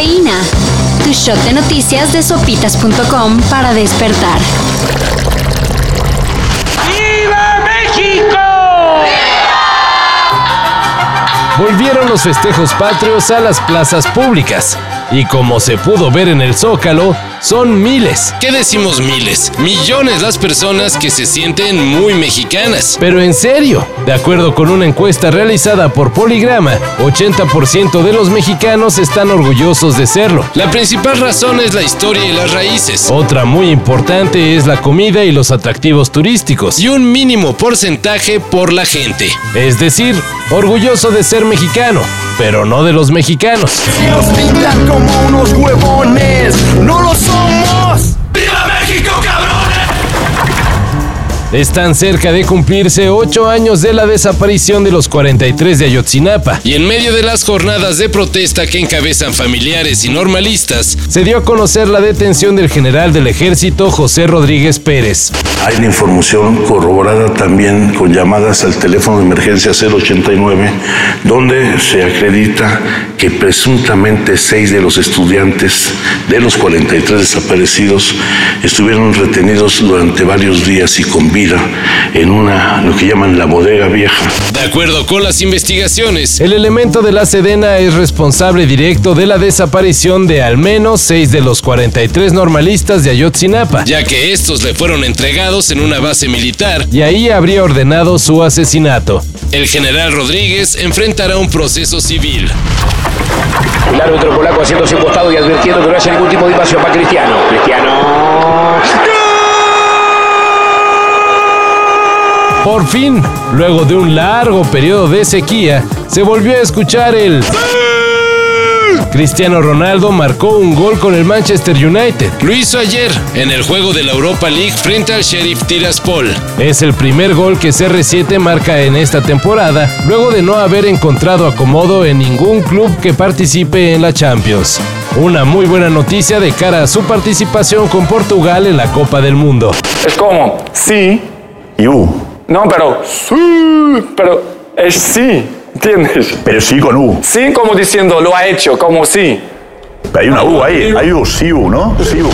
Cafeína. Tu shot de noticias de sopitas.com para despertar. ¡Viva México! Volvieron los festejos patrios a las plazas públicas. Y como se pudo ver en el Zócalo, son miles. ¿Qué decimos miles? Millones las personas que se sienten muy mexicanas. Pero en serio, de acuerdo con una encuesta realizada por Poligrama, 80% de los mexicanos están orgullosos de serlo. La principal razón es la historia y las raíces. Otra muy importante es la comida y los atractivos turísticos. Y un mínimo porcentaje por la gente. Es decir, orgulloso de ser mexicano, pero no de los mexicanos. Están cerca de cumplirse ocho años de la desaparición de los 43 de Ayotzinapa. Y en medio de las jornadas de protesta que encabezan familiares y normalistas, Se dio a conocer la detención del general del ejército José Rodríguez Pérez. Hay una información corroborada también con llamadas al teléfono de emergencia 089, donde se acredita que presuntamente seis de los estudiantes de los 43 desaparecidos estuvieron retenidos durante varios días y con vida en una, lo que llaman la bodega vieja. de acuerdo con las investigaciones, El elemento de la Sedena es responsable directo de la desaparición de al menos seis de los 43 normalistas de Ayotzinapa. ya que estos le fueron entregados en una base militar, Y ahí habría ordenado su asesinato. el general Rodríguez enfrentará un proceso civil. El árbitro polaco haciéndose un costado y advirtiendo que no haya ningún tipo de invasión para Cristiano. Cristiano. Por fin, luego de un largo periodo de sequía, se volvió a escuchar el... Cristiano Ronaldo marcó un gol con el Manchester United. Lo hizo ayer en el juego de la Europa League frente al Sheriff Tiraspol. Es el primer gol que CR7 marca en esta temporada, luego de no haber encontrado acomodo en ningún club que participe en la Champions. Una muy buena noticia de cara a su participación con Portugal en la Copa del Mundo. Es como sí, Y U. no, pero sí, pero es sí, ¿entiendes? Pero sí con U. Sí como diciendo lo ha hecho, como sí. Pero hay una U ahí. Hay U, sí U, ¿no? Sí U.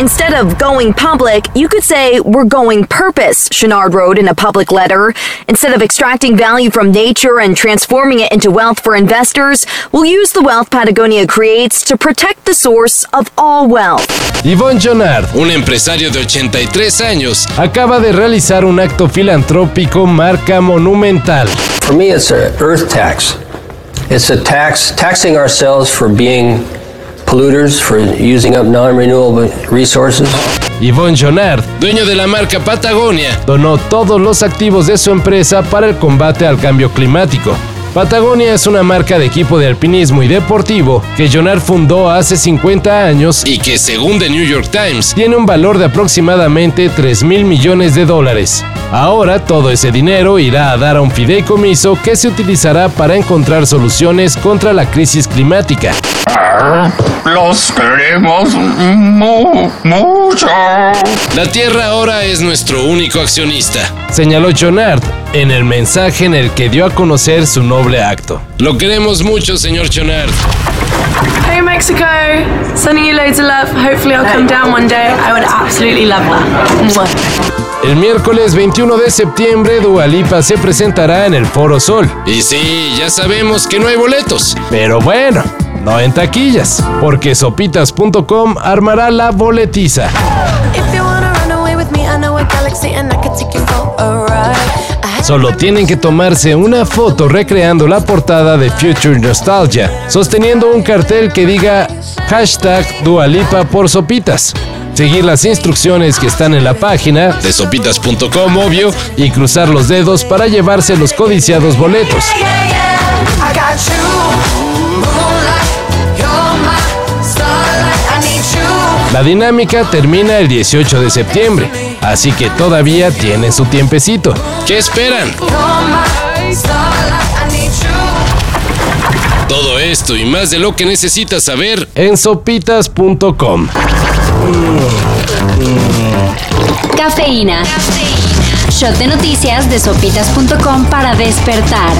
Instead of going public, you could say, We're going purpose, Chenard wrote in a public letter. Instead of extracting value from nature and transforming it into wealth for investors, we'll use the wealth Patagonia creates to protect the source of all wealth. Yvonne Jonard Un empresario de 83 años acaba de realizar un acto filantrópico marca monumental. For me, it's an earth tax. It's a tax taxing ourselves for being polluters, for using up non-renewable resources. Yvonne Jonard dueño de la marca Patagonia, donó todos los activos de su empresa para el combate al cambio climático. Patagonia es una marca de equipo de alpinismo y deportivo que Jonard fundó hace 50 años y que según The New York Times, tiene un valor de aproximadamente 3 mil millones de dólares. Ahora todo ese dinero irá a dar a un fideicomiso que se utilizará para encontrar soluciones contra la crisis climática. Los queremos mu- mucho. la Tierra ahora es nuestro único accionista. Señaló Jonard en el mensaje en el que dio a conocer su noble acto. Lo queremos mucho, señor Chonard. Hey Mexico, sending you loads of love. Hopefully I'll come down one day. I would absolutely love that. El miércoles 21 de septiembre, Dualipa se presentará en el Foro Sol. Y sí, ya sabemos que no hay boletos. Pero bueno, no en taquillas, porque sopitas.com armará la boletiza. Solo tienen que tomarse una foto recreando la portada de Future Nostalgia, sosteniendo un cartel que diga hashtag Dualipa por Sopitas. Seguir las instrucciones que están en la página De sopitas.com, obvio. y cruzar los dedos para llevarse los codiciados boletos. La dinámica termina el 18 de septiembre, así que todavía tiene su tiempecito. ¿Qué esperan? Todo esto y más de lo que necesitas saber En sopitas.com. Cafeína. Shot de noticias de sopitas.com para despertar.